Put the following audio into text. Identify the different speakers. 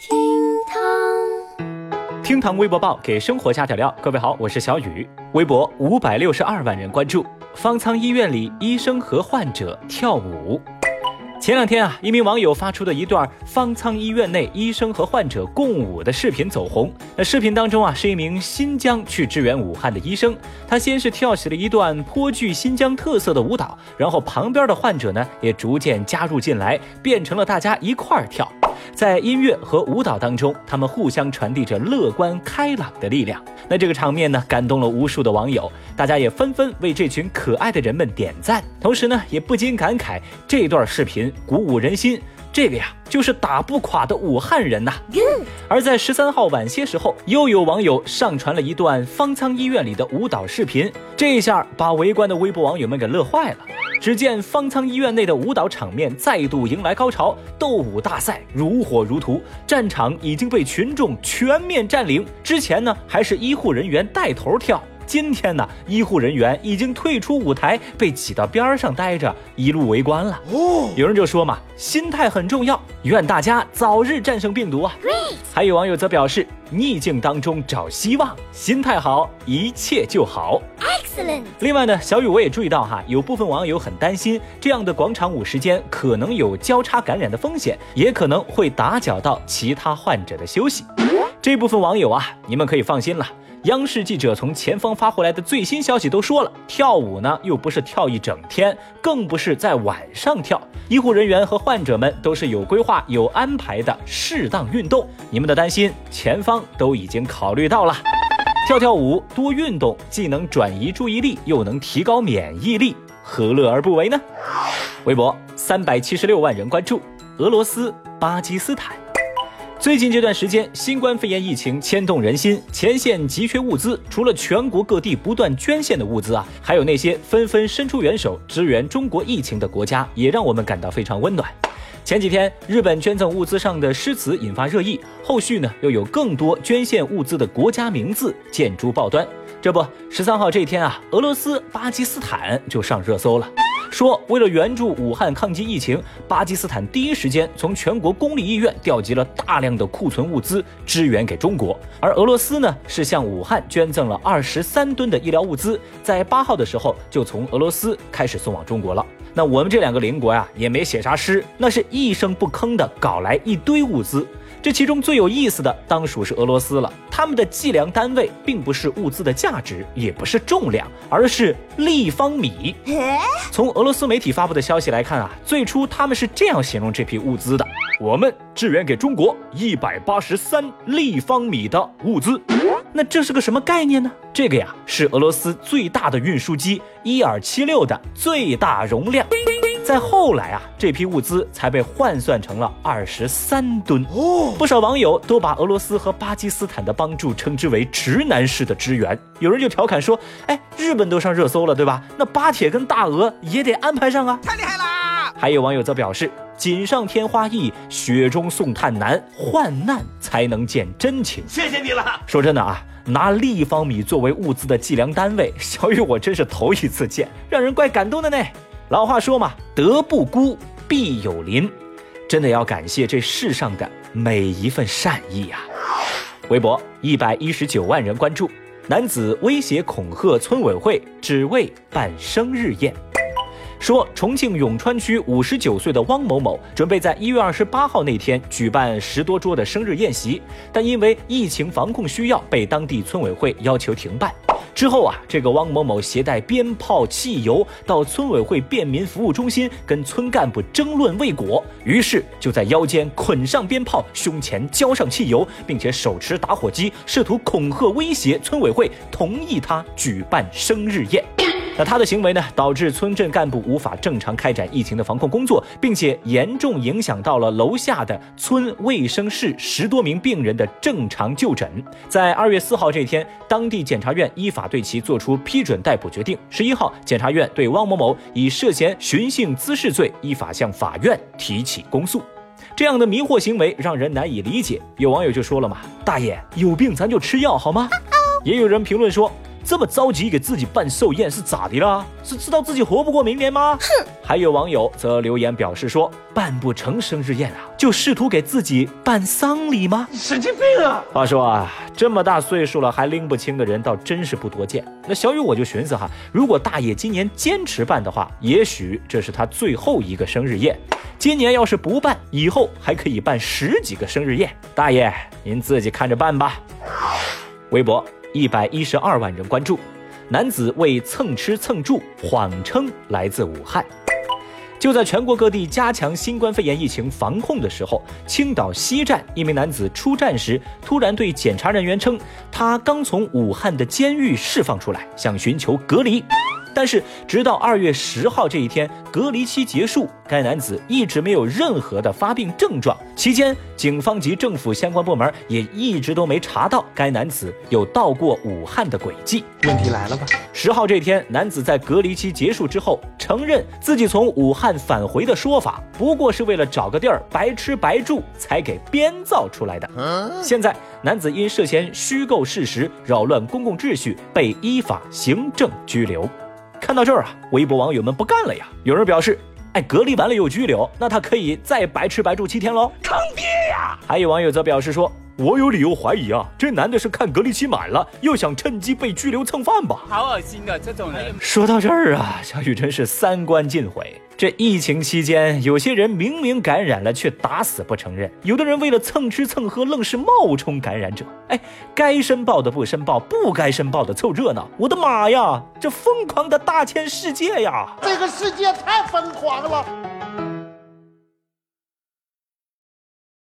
Speaker 1: 厅堂，
Speaker 2: 厅堂微博报给生活加点料。各位好，我是小雨。微博五百六十二万人关注。方舱医院里，医生和患者跳舞。前两天啊，一名网友发出的一段方舱医院内医生和患者共舞的视频走红。那视频当中啊，是一名新疆去支援武汉的医生，他先是跳起了一段颇具新疆特色的舞蹈，然后旁边的患者呢也逐渐加入进来，变成了大家一块儿跳。在音乐和舞蹈当中，他们互相传递着乐观开朗的力量。那这个场面呢，感动了无数的网友，大家也纷纷为这群可爱的人们点赞。同时呢，也不禁感慨这段视频鼓舞人心。这个呀，就是打不垮的武汉人呐。而在十三号晚些时候，又有网友上传了一段方舱医院里的舞蹈视频，这一下把围观的微博网友们给乐坏了。只见方舱医院内的舞蹈场面再度迎来高潮，斗舞大赛如火如荼，战场已经被群众全面占领。之前呢，还是医护人员带头跳。今天呢，医护人员已经退出舞台，被挤到边上待着，一路围观了。哦，有人就说嘛，心态很重要，愿大家早日战胜病毒啊。还有网友则表示，逆境当中找希望，心态好，一切就好。
Speaker 1: Excellent。
Speaker 2: 另外呢，小雨我也注意到哈，有部分网友很担心，这样的广场舞时间可能有交叉感染的风险，也可能会打搅到其他患者的休息。这部分网友啊，你们可以放心了。央视记者从前方发回来的最新消息都说了，跳舞呢又不是跳一整天，更不是在晚上跳。医护人员和患者们都是有规划、有安排的适当运动。你们的担心，前方都已经考虑到了。跳跳舞，多运动，既能转移注意力，又能提高免疫力，何乐而不为呢？微博三百七十六万人关注，俄罗斯、巴基斯坦。最近这段时间，新冠肺炎疫情牵动人心，前线急缺物资。除了全国各地不断捐献的物资啊，还有那些纷纷伸出援手支援中国疫情的国家，也让我们感到非常温暖。前几天，日本捐赠物资上的诗词引发热议，后续呢又有更多捐献物资的国家名字见诸报端。这不，十三号这一天啊，俄罗斯、巴基斯坦就上热搜了。说，为了援助武汉抗击疫情，巴基斯坦第一时间从全国公立医院调集了大量的库存物资支援给中国，而俄罗斯呢是向武汉捐赠了二十三吨的医疗物资，在八号的时候就从俄罗斯开始送往中国了。那我们这两个邻国呀也没写啥诗，那是一声不吭的搞来一堆物资。这其中最有意思的当属是俄罗斯了，他们的计量单位并不是物资的价值，也不是重量，而是立方米。从俄罗斯媒体发布的消息来看啊，最初他们是这样形容这批物资的：我们支援给中国一百八十三立方米的物资。那这是个什么概念呢？这个呀是俄罗斯最大的运输机伊尔七六的最大容量。在后来啊，这批物资才被换算成了二十三吨。哦，不少网友都把俄罗斯和巴基斯坦的帮助称之为直男式的支援。有人就调侃说：“哎，日本都上热搜了，对吧？那巴铁跟大俄也得安排上啊！”还有网友则表示：“锦上添花易，雪中送炭难，患难才能见真情。”
Speaker 3: 谢谢你了。
Speaker 2: 说真的啊，拿立方米作为物资的计量单位，小雨我真是头一次见，让人怪感动的呢。老话说嘛，德不孤，必有邻，真的要感谢这世上的每一份善意啊。微博一百一十九万人关注，男子威胁恐吓村委会，只为办生日宴。说重庆永川区五十九岁的汪某某准备在一月二十八号那天举办十多桌的生日宴席，但因为疫情防控需要，被当地村委会要求停办。之后啊，这个汪某某携带鞭炮、汽油到村委会便民服务中心，跟村干部争论未果，于是就在腰间捆上鞭炮，胸前浇上汽油，并且手持打火机，试图恐吓威胁村委会同意他举办生日宴。那他的行为呢，导致村镇干部无法正常开展疫情的防控工作，并且严重影响到了楼下的村卫生室十多名病人的正常就诊。在二月四号这天，当地检察院依法对其作出批准逮捕决定。十一号，检察院对汪某某以涉嫌寻衅滋事罪依法向法院提起公诉。这样的迷惑行为让人难以理解。有网友就说了嘛：“大爷有病咱就吃药好吗？”也有人评论说。这么着急给自己办寿宴是咋的了？是知道自己活不过明年吗？哼！还有网友则留言表示说，办不成生日宴啊，就试图给自己办丧礼吗？
Speaker 1: 神经病啊！
Speaker 2: 话说啊，这么大岁数了还拎不清的人倒真是不多见。那小雨我就寻思哈，如果大爷今年坚持办的话，也许这是他最后一个生日宴。今年要是不办，以后还可以办十几个生日宴。大爷，您自己看着办吧。微博一百一十二万人关注，男子为蹭吃蹭住谎称来自武汉。就在全国各地加强新冠肺炎疫情防控的时候，青岛西站一名男子出站时，突然对检查人员称，他刚从武汉的监狱释放出来，想寻求隔离。但是，直到二月十号这一天，隔离期结束，该男子一直没有任何的发病症状。期间，警方及政府相关部门也一直都没查到该男子有到过武汉的轨迹。
Speaker 1: 问题来了吧？
Speaker 2: 十号这天，男子在隔离期结束之后，承认自己从武汉返回的说法，不过是为了找个地儿白吃白住才给编造出来的。现在，男子因涉嫌虚构事实、扰乱公共秩序，被依法行政拘留。看到这儿啊，微博网友们不干了呀！有人表示，哎，隔离完了又拘留，那他可以再白吃白住七天喽，
Speaker 1: 坑爹呀！
Speaker 2: 还有网友则表示说，我有理由怀疑啊，这男的是看隔离期满了，又想趁机被拘留蹭饭吧？
Speaker 1: 好恶心的这种人！
Speaker 2: 说到这儿啊，小雨真是三观尽毁。这疫情期间，有些人明明感染了，却打死不承认；有的人为了蹭吃蹭喝，愣是冒充感染者。哎，该申报的不申报，不该申报的凑热闹。我的妈呀，这疯狂的大千世界呀！
Speaker 1: 这个世界太疯狂了。